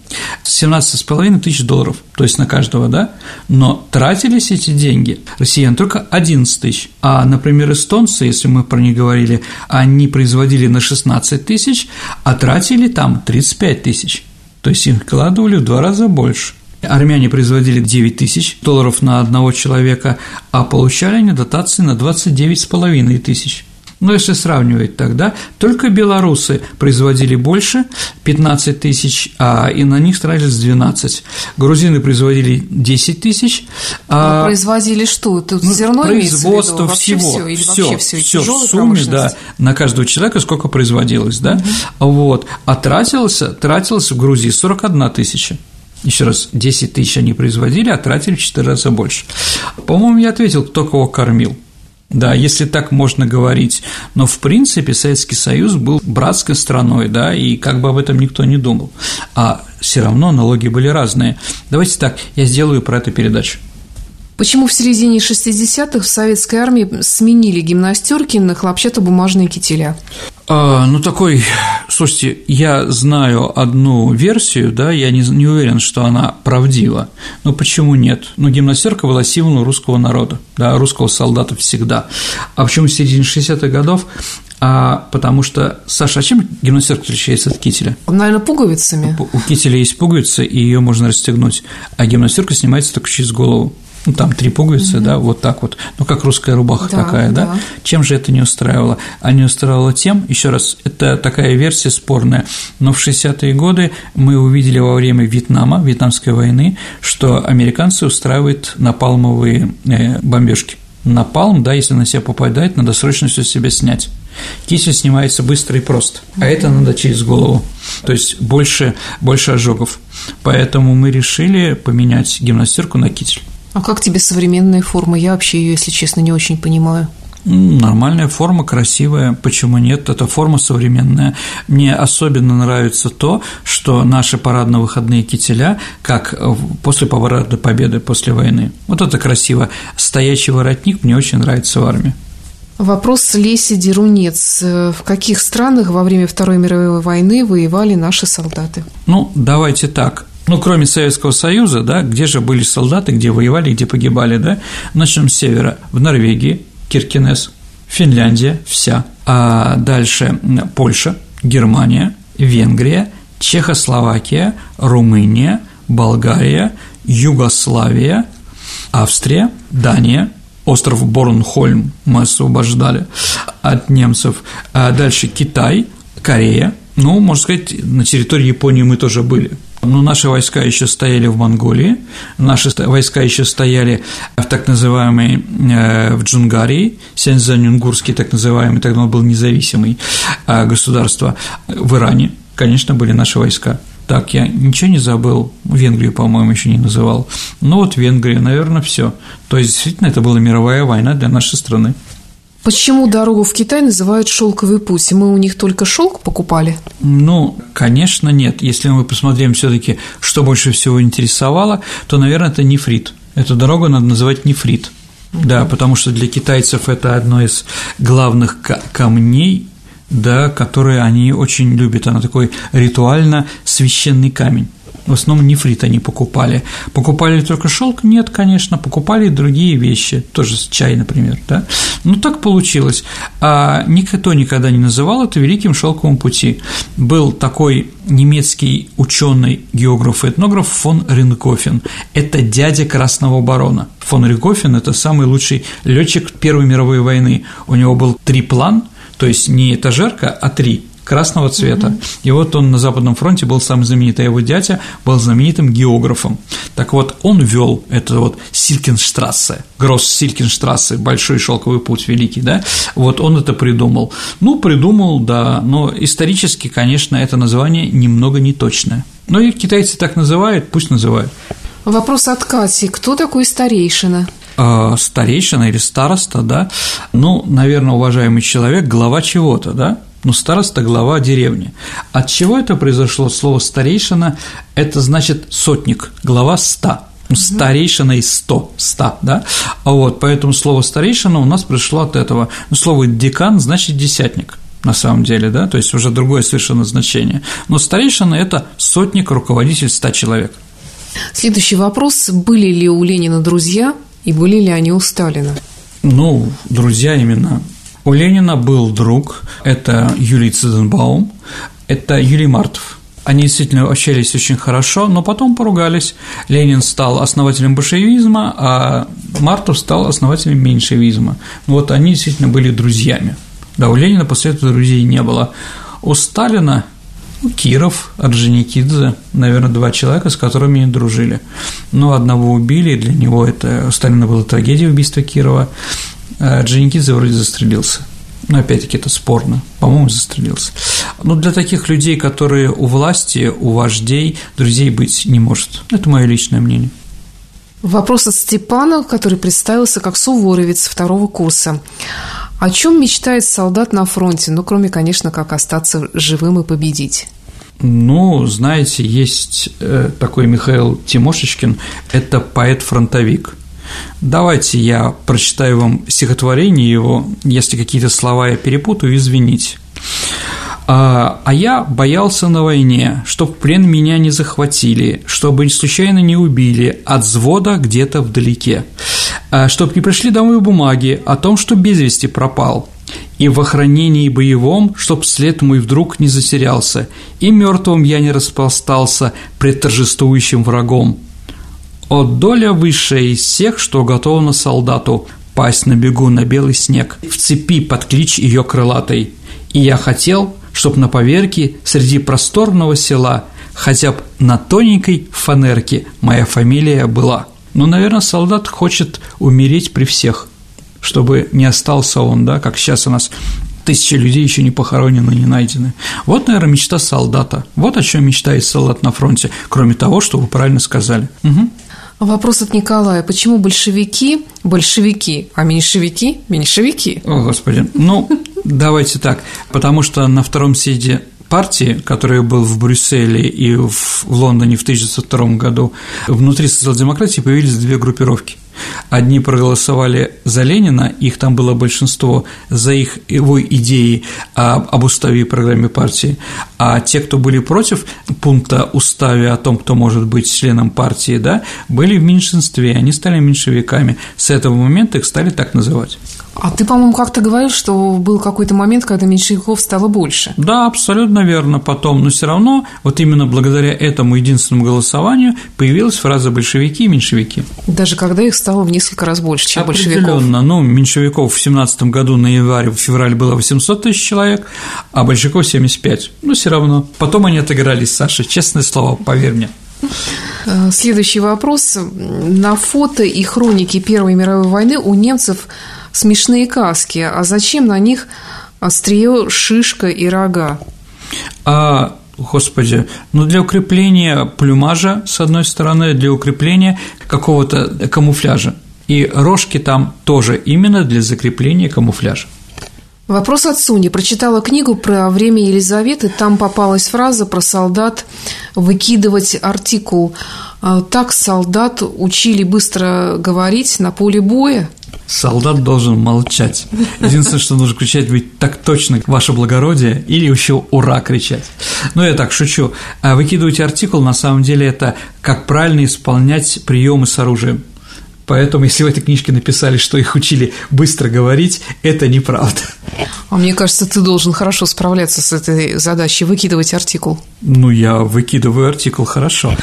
17,5 тысяч долларов, то есть на каждого, да, но тратились эти деньги россиян только 11 тысяч, а, например, эстонцы, если мы про них говорили, они производили на 16 тысяч, а тратили там 35 тысяч, то есть их вкладывали в два раза больше. Армяне производили 9 тысяч долларов на одного человека, а получали они дотации на 29,5 тысяч. Но если сравнивать тогда, только белорусы производили больше, 15 тысяч, а и на них тратились 12. Грузины производили 10 тысяч. А, а производили что? Тут ну, зерно Производство всего, все, или все, все, все в сумме, да, на каждого человека сколько производилось, да, угу. вот, а тратилось, тратилось в Грузии 41 тысяча. Еще раз, 10 тысяч они производили, а тратили в 4 раза больше. По-моему, я ответил, кто кого кормил. Да, если так можно говорить. Но, в принципе, Советский Союз был братской страной, да, и как бы об этом никто не думал. А все равно налоги были разные. Давайте так, я сделаю про это передачу. Почему в середине 60-х в советской армии сменили гимнастерки на хлопчатобумажные кителя? А, ну, такой, слушайте, я знаю одну версию, да, я не, не уверен, что она правдива, но почему нет? Ну, гимнастерка была символом русского народа, да, русского солдата всегда. А почему в середине 60-х годов? А потому что, Саша, а чем гимнастерка отличается от кителя? Наверное, пуговицами. У кителя есть пуговица, и ее можно расстегнуть, а гимнастерка снимается только через голову ну, там три пуговицы, угу. да, вот так вот, ну, как русская рубаха да, такая, да. да, чем же это не устраивало? А не устраивало тем, еще раз, это такая версия спорная, но в 60-е годы мы увидели во время Вьетнама, Вьетнамской войны, что американцы устраивают напалмовые э, бомбежки. Напалм, да, если на себя попадает, надо срочно все себя снять. Кисель снимается быстро и просто, а это надо через голову, то есть больше, больше ожогов. Поэтому мы решили поменять гимнастерку на китель. А как тебе современная форма? Я вообще ее, если честно, не очень понимаю. Нормальная форма, красивая, почему нет? Это форма современная. Мне особенно нравится то, что наши парадно-выходные кителя, как после парада победы, после войны. Вот это красиво. Стоячий воротник мне очень нравится в армии. Вопрос Леси Дерунец. В каких странах во время Второй мировой войны воевали наши солдаты? Ну, давайте так ну, кроме Советского Союза, да, где же были солдаты, где воевали, где погибали, да, начнем с севера, в Норвегии, Киркинес, Финляндия, вся, а дальше Польша, Германия, Венгрия, Чехословакия, Румыния, Болгария, Югославия, Австрия, Дания, остров Борнхольм мы освобождали от немцев, а дальше Китай, Корея, ну, можно сказать, на территории Японии мы тоже были. Но наши войска еще стояли в Монголии, наши войска еще стояли в так называемой э, в Джунгарии, Сензань-Унгурский так называемый, тогда он был независимый э, государство, в Иране, конечно, были наши войска. Так, я ничего не забыл, Венгрию, по-моему, еще не называл. Ну вот Венгрия, наверное, все. То есть, действительно, это была мировая война для нашей страны. Почему дорогу в Китай называют шелковый путь? Мы у них только шелк покупали? Ну, конечно, нет. Если мы посмотрим все-таки, что больше всего интересовало, то, наверное, это нефрит. Эту дорогу надо называть нефрит. Да, потому что для китайцев это одно из главных камней, да, которые они очень любят. Она такой ритуально священный камень в основном нефрит они покупали. Покупали только шелк? Нет, конечно, покупали и другие вещи, тоже чай, например, да. Ну, так получилось. А никто никогда не называл это Великим шелковым пути. Был такой немецкий ученый, географ и этнограф фон Ренкофен. Это дядя Красного барона. Фон Ренкофен – это самый лучший летчик Первой мировой войны. У него был три план, то есть не этажерка, а три красного цвета. Угу. И вот он на Западном фронте был самый знаменитый, а его дядя был знаменитым географом. Так вот, он вел это вот Силькенштрассе, Гросс Силькенштрассе, большой шелковый путь великий, да, вот он это придумал. Ну, придумал, да, но исторически, конечно, это название немного неточное. Но и китайцы так называют, пусть называют. Вопрос от Кати. Кто такой старейшина? А, старейшина или староста, да, ну, наверное, уважаемый человек, глава чего-то, да, ну, староста – глава деревни. От чего это произошло? Слово «старейшина» – это значит сотник, глава ста. Ну, старейшина из сто, ста, да, а вот, поэтому слово старейшина у нас пришло от этого, ну, слово декан значит десятник, на самом деле, да, то есть уже другое совершенно значение, но старейшина – это сотник, руководитель ста человек. Следующий вопрос, были ли у Ленина друзья и были ли они у Сталина? Ну, друзья именно у Ленина был друг, это Юрий Циденбаум, это Юрий Мартов. Они действительно общались очень хорошо, но потом поругались. Ленин стал основателем большевизма, а Мартов стал основателем меньшевизма. Вот они действительно были друзьями. Да, у Ленина после этого друзей не было. У Сталина ну, Киров, Орджоникидзе, наверное, два человека, с которыми они дружили. Но одного убили, для него это у Сталина была трагедия убийства Кирова, а Дженикидзе вроде застрелился. Но опять-таки это спорно. По-моему, застрелился. Но для таких людей, которые у власти, у вождей, друзей быть не может. Это мое личное мнение. Вопрос от Степана, который представился как суворовец второго курса. О чем мечтает солдат на фронте? Ну, кроме, конечно, как остаться живым и победить. Ну, знаете, есть э, такой Михаил Тимошечкин, это поэт-фронтовик – Давайте я прочитаю вам стихотворение его, если какие-то слова я перепутаю, извините. А, а я боялся на войне, чтоб плен меня не захватили, чтобы случайно не убили от взвода где-то вдалеке, а, чтоб не пришли домой бумаги о том, что без вести пропал, и в охранении боевом, чтоб след мой вдруг не затерялся, и мертвым я не распластался пред торжествующим врагом. О, доля высшая из всех, что готова солдату пасть на бегу на белый снег, в цепи под клич ее крылатой. И я хотел, чтоб на поверке среди просторного села хотя бы на тоненькой фанерке моя фамилия была. Ну, наверное, солдат хочет умереть при всех, чтобы не остался он, да, как сейчас у нас тысячи людей еще не похоронены, не найдены. Вот, наверное, мечта солдата. Вот о чем мечтает солдат на фронте, кроме того, что вы правильно сказали. Угу. Вопрос от Николая. Почему большевики – большевики, а меньшевики – меньшевики? О, Господи. Ну, давайте так. Потому что на втором съезде партии, который был в Брюсселе и в Лондоне в 1902 году, внутри социал-демократии появились две группировки. Одни проголосовали за Ленина, их там было большинство, за их его идеи об уставе и программе партии, а те, кто были против пункта уставе о том, кто может быть членом партии, да, были в меньшинстве, они стали меньшевиками. С этого момента их стали так называть. А ты, по-моему, как-то говорил, что был какой-то момент, когда меньшевиков стало больше. Да, абсолютно верно потом, но все равно вот именно благодаря этому единственному голосованию появилась фраза «большевики» и «меньшевики». Даже когда их стало в несколько раз больше, чем большевиков. Ну, меньшевиков в 17 году на январь, в февраль было 800 тысяч человек, а большевиков 75. Ну, все равно. Потом они отыгрались, Саша, честное слово, поверь мне. Э, следующий вопрос. На фото и хроники Первой мировой войны у немцев смешные каски, а зачем на них острие, шишка и рога? А Господи, ну для укрепления плюмажа, с одной стороны, для укрепления какого-то камуфляжа. И рожки там тоже именно для закрепления камуфляжа. Вопрос от Суни. Прочитала книгу про время Елизаветы, там попалась фраза про солдат выкидывать артикул. А так солдат учили быстро говорить на поле боя? Солдат должен молчать. Единственное, что нужно кричать, быть так точно, ваше благородие, или еще ура кричать. Ну, я так шучу. А выкидывать артикул, на самом деле, это как правильно исполнять приемы с оружием. Поэтому, если в этой книжке написали, что их учили быстро говорить, это неправда. А мне кажется, ты должен хорошо справляться с этой задачей, выкидывать артикул. Ну, я выкидываю артикул хорошо.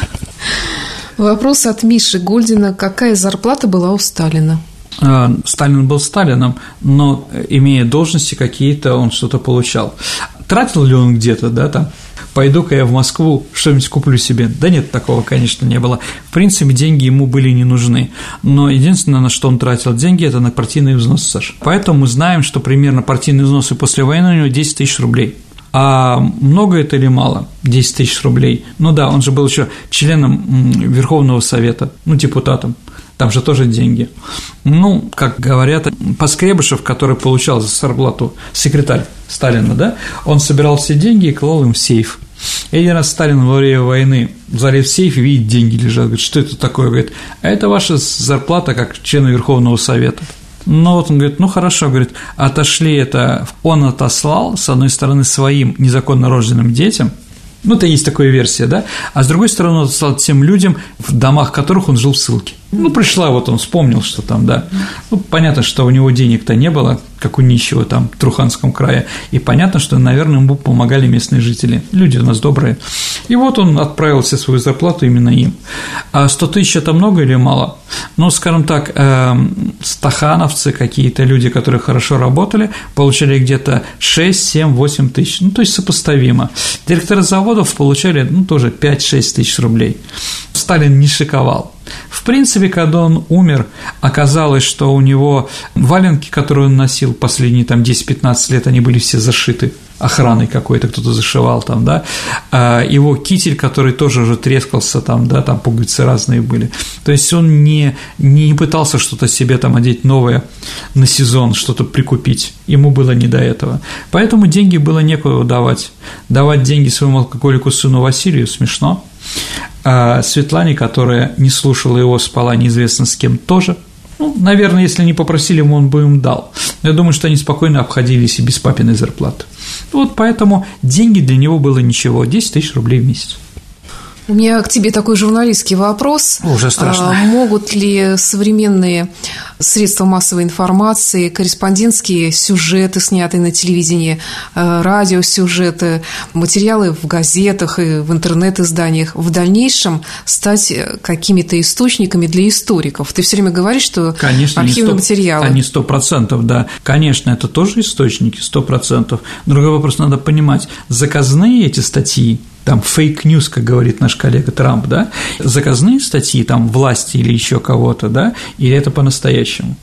Вопрос от Миши Гольдина. Какая зарплата была у Сталина? А, Сталин был Сталином, но имея должности какие-то, он что-то получал. Тратил ли он где-то, да, там, пойду-ка я в Москву, что-нибудь куплю себе. Да нет, такого, конечно, не было. В принципе, деньги ему были не нужны. Но единственное, на что он тратил деньги, это на партийные взносы, Саша. Поэтому мы знаем, что примерно партийные взносы после войны у него 10 тысяч рублей. А много это или мало? 10 тысяч рублей. Ну да, он же был еще членом Верховного Совета, ну, депутатом там же тоже деньги. Ну, как говорят, Поскребышев, который получал за зарплату секретарь Сталина, да, он собирал все деньги и клал им в сейф. И один раз Сталин во время войны залез в сейф и видит, деньги лежат. Говорит, что это такое? Говорит, а это ваша зарплата как члена Верховного Совета. Ну вот он говорит, ну хорошо, говорит, отошли это, он отослал, с одной стороны, своим незаконно рожденным детям, ну, это есть такая версия, да, а с другой стороны, он отослал тем людям, в домах которых он жил в ссылке. Ну, пришла, вот он вспомнил, что там, да. Ну, понятно, что у него денег-то не было, как у нищего там в Труханском крае, и понятно, что, наверное, ему помогали местные жители. Люди у нас добрые. И вот он отправил все свою зарплату именно им. А 100 тысяч – это много или мало? Ну, скажем так, э, стахановцы, какие-то люди, которые хорошо работали, получали где-то 6, 7, 8 тысяч, ну, то есть сопоставимо. Директоры заводов получали, ну, тоже 5-6 тысяч рублей. Сталин не шиковал. В принципе, когда он умер, оказалось, что у него валенки, которые он носил последние там 10-15 лет, они были все зашиты охраной какой-то, кто-то зашивал там, да, а его китель, который тоже уже трескался там, да, там пуговицы разные были, то есть он не, не пытался что-то себе там одеть новое на сезон, что-то прикупить, ему было не до этого, поэтому деньги было некуда давать, давать деньги своему алкоголику сыну Василию смешно, а Светлане, которая не слушала его, спала неизвестно с кем тоже. Ну, наверное, если не попросили он бы им дал. Я думаю, что они спокойно обходились и без папиной зарплаты. Вот поэтому деньги для него было ничего, 10 тысяч рублей в месяц. У меня к тебе такой журналистский вопрос. Уже страшно. А, могут ли современные средства массовой информации, корреспондентские сюжеты, снятые на телевидении, э, радиосюжеты, материалы в газетах и в интернет-изданиях в дальнейшем стать какими-то источниками для историков? Ты все время говоришь, что Конечно, архивные 100, материалы. Они сто процентов, да. Конечно, это тоже источники, сто процентов. Другой вопрос, надо понимать, заказные эти статьи, там fake news, как говорит наш коллега Трамп, да, заказные статьи там власти или еще кого-то, да, или это по-настоящему.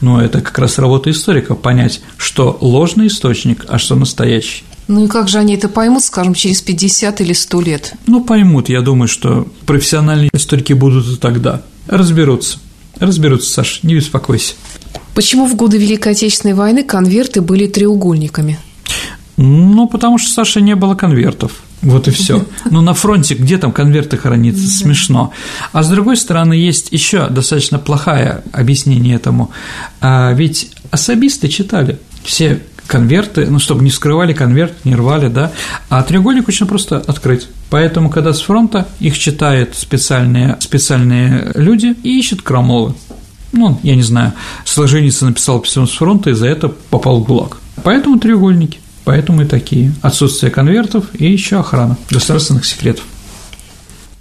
Но это как раз работа историка – понять, что ложный источник, а что настоящий. Ну и как же они это поймут, скажем, через 50 или 100 лет? Ну, поймут, я думаю, что профессиональные историки будут и тогда. Разберутся. Разберутся, Саш, не беспокойся. Почему в годы Великой Отечественной войны конверты были треугольниками? Ну, потому что, Саша, не было конвертов. Вот и все. Ну, на фронте где там конверты хранятся? Смешно. А с другой стороны, есть еще достаточно плохое объяснение этому. А ведь особисты читали все конверты, ну, чтобы не вскрывали конверт, не рвали, да, а треугольник очень просто открыть. Поэтому, когда с фронта их читают специальные, специальные люди и ищут крамолы. Ну, я не знаю, Сложеница написал письмо с фронта и за это попал в ГУЛАГ. Поэтому треугольники. Поэтому и такие. Отсутствие конвертов и еще охрана государственных секретов.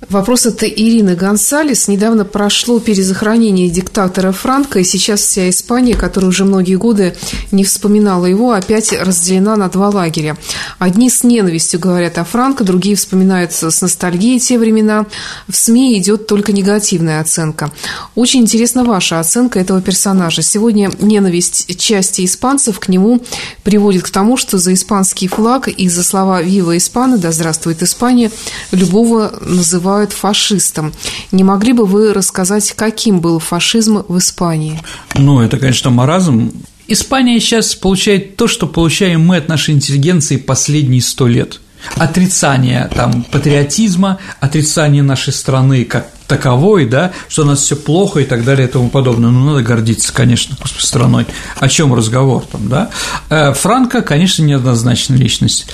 Вопрос от Ирины Гонсалес. Недавно прошло перезахоронение диктатора Франка, и сейчас вся Испания, которая уже многие годы не вспоминала его, опять разделена на два лагеря. Одни с ненавистью говорят о Франко, другие вспоминают с ностальгией те времена. В СМИ идет только негативная оценка. Очень интересна ваша оценка этого персонажа. Сегодня ненависть части испанцев к нему приводит к тому, что за испанский флаг и за слова «Вива Испана», «Да здравствует Испания» любого называют называют фашистом. Не могли бы вы рассказать, каким был фашизм в Испании? Ну, это, конечно, маразм. Испания сейчас получает то, что получаем мы от нашей интеллигенции последние сто лет. Отрицание там патриотизма, отрицание нашей страны как таковой, да, что у нас все плохо и так далее и тому подобное. Ну, надо гордиться, конечно, страной. О чем разговор там, да? Э, Франко, конечно, неоднозначная личность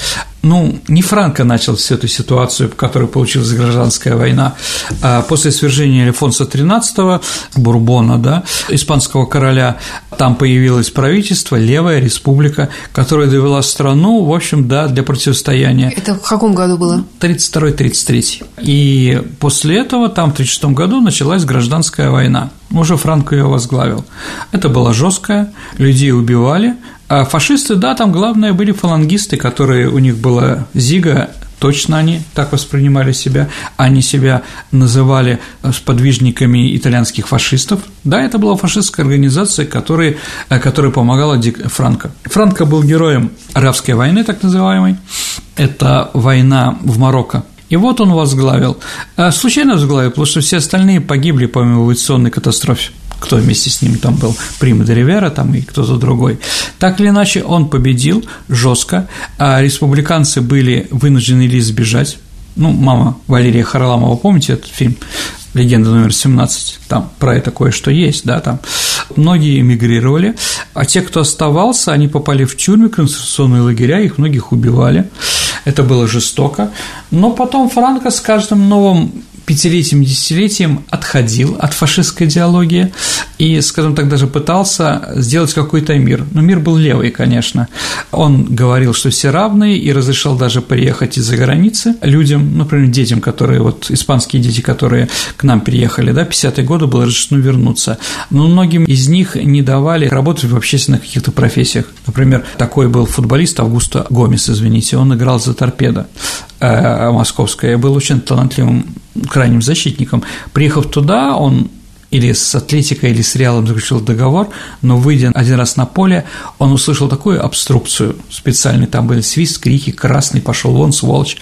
ну, не Франко начал всю эту ситуацию, которую получилась гражданская война. А после свержения Альфонса XIII, Бурбона, да, испанского короля, там появилось правительство, левая республика, которая довела страну, в общем, да, для противостояния. Это в каком году было? 32-33. И после этого, там, в 1936 году, началась гражданская война. Уже Франко ее возглавил. Это было жесткое, людей убивали, а фашисты, да, там главное были фалангисты, которые у них была зига, точно они так воспринимали себя, они себя называли сподвижниками итальянских фашистов. Да, это была фашистская организация, которая, которая помогала Франко. Франко был героем арабской войны, так называемой. Это война в Марокко. И вот он возглавил. А случайно возглавил, потому что все остальные погибли по авиационной катастрофе кто вместе с ним там был, Прима де Ривера там и кто-то другой. Так или иначе, он победил жестко, а республиканцы были вынуждены ли сбежать, ну, мама Валерия Харламова, помните этот фильм? «Легенда номер 17», там про это кое-что есть, да, там. Многие эмигрировали, а те, кто оставался, они попали в тюрьмы, концентрационные лагеря, их многих убивали, это было жестоко, но потом Франко с каждым новым пятилетием, десятилетием отходил от фашистской идеологии и, скажем так, даже пытался сделать какой-то мир. Но мир был левый, конечно. Он говорил, что все равные и разрешал даже приехать из-за границы людям, например, детям, которые, вот испанские дети, которые к нам приехали, да, 50-е годы было разрешено вернуться. Но многим из них не давали работать в общественных каких-то профессиях. Например, такой был футболист Августо Гомес, извините, он играл за торпедо э, московское, был очень талантливым крайним защитником. Приехав туда, он или с Атлетикой, или с Реалом заключил договор, но, выйдя один раз на поле, он услышал такую обструкцию специальный, там были свист, крики, красный, пошел вон, сволочь,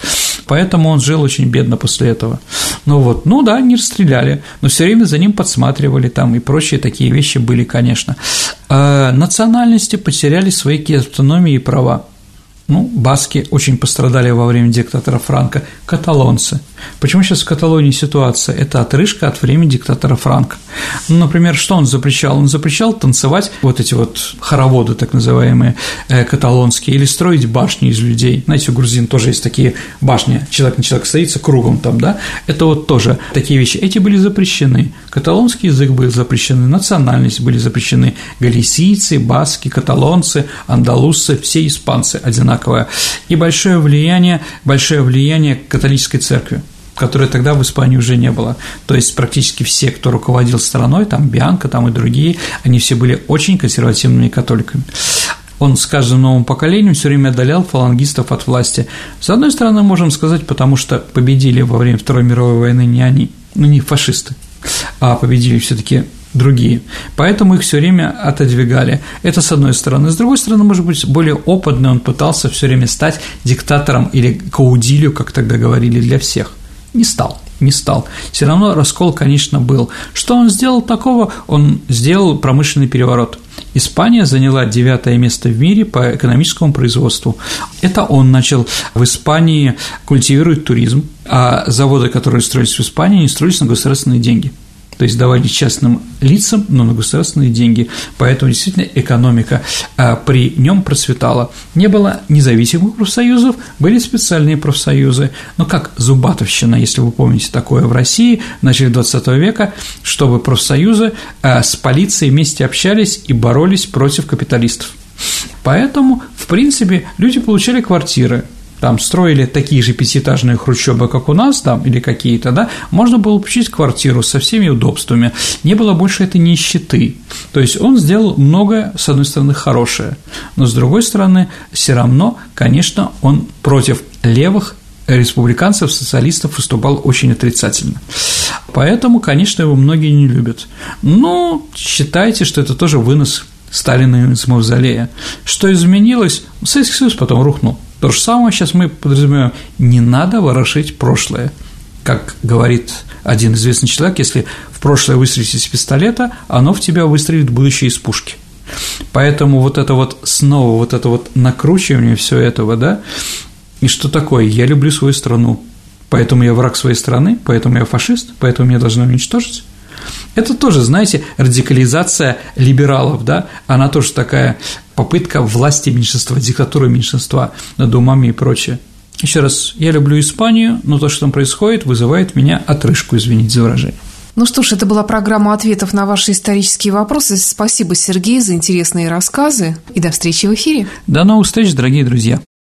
поэтому он жил очень бедно после этого. Ну вот, ну да, не расстреляли, но все время за ним подсматривали там и прочие такие вещи были, конечно. А национальности потеряли свои автономии и права. Ну, баски очень пострадали во время диктатора Франка, каталонцы. Почему сейчас в Каталонии ситуация? Это отрыжка от времени диктатора Франка. Ну, например, что он запрещал? Он запрещал танцевать вот эти вот хороводы, так называемые, э, каталонские, или строить башни из людей. Знаете, у грузин тоже есть такие башни, человек на человек стоится кругом там, да? Это вот тоже такие вещи. Эти были запрещены. Каталонский язык был запрещены, национальность были запрещены. Галисийцы, баски, каталонцы, андалузцы, все испанцы одинаковое, и большое влияние, большое влияние католической церкви которой тогда в Испании уже не было. То есть практически все, кто руководил страной, там Бианка, там и другие, они все были очень консервативными католиками. Он с каждым новым поколением все время отдалял фалангистов от власти. С одной стороны, можем сказать, потому что победили во время Второй мировой войны не они, ну не фашисты, а победили все-таки другие. Поэтому их все время отодвигали. Это с одной стороны. С другой стороны, может быть, более опытный он пытался все время стать диктатором или каудилью, как тогда говорили, для всех. Не стал. не стал. Все равно раскол, конечно, был. Что он сделал такого? Он сделал промышленный переворот. Испания заняла девятое место в мире по экономическому производству. Это он начал в Испании культивировать туризм, а заводы, которые строились в Испании, не строились на государственные деньги – то есть давали частным лицам, но на государственные деньги. Поэтому действительно экономика а, при нем процветала. Не было независимых профсоюзов, были специальные профсоюзы. Но как Зубатовщина, если вы помните такое в России в начале 20 века, чтобы профсоюзы а, с полицией вместе общались и боролись против капиталистов. Поэтому, в принципе, люди получали квартиры, там строили такие же пятиэтажные хрущобы, как у нас там, или какие-то, да, можно было получить квартиру со всеми удобствами, не было больше этой нищеты. То есть он сделал многое, с одной стороны, хорошее, но с другой стороны, все равно, конечно, он против левых республиканцев, социалистов выступал очень отрицательно. Поэтому, конечно, его многие не любят. Но считайте, что это тоже вынос Сталина из мавзолея. Что изменилось? Советский Союз потом рухнул. То же самое сейчас мы подразумеваем, не надо ворошить прошлое. Как говорит один известный человек, если в прошлое выстрелить из пистолета, оно в тебя выстрелит в будущее из пушки. Поэтому вот это вот снова, вот это вот накручивание всего этого, да, и что такое? Я люблю свою страну, поэтому я враг своей страны, поэтому я фашист, поэтому меня должны уничтожить. Это тоже, знаете, радикализация либералов, да, она тоже такая попытка власти меньшинства, диктатуры меньшинства над умами и прочее. Еще раз, я люблю Испанию, но то, что там происходит, вызывает меня отрыжку, извините за выражение. Ну что ж, это была программа ответов на ваши исторические вопросы. Спасибо, Сергей, за интересные рассказы и до встречи в эфире. До новых встреч, дорогие друзья.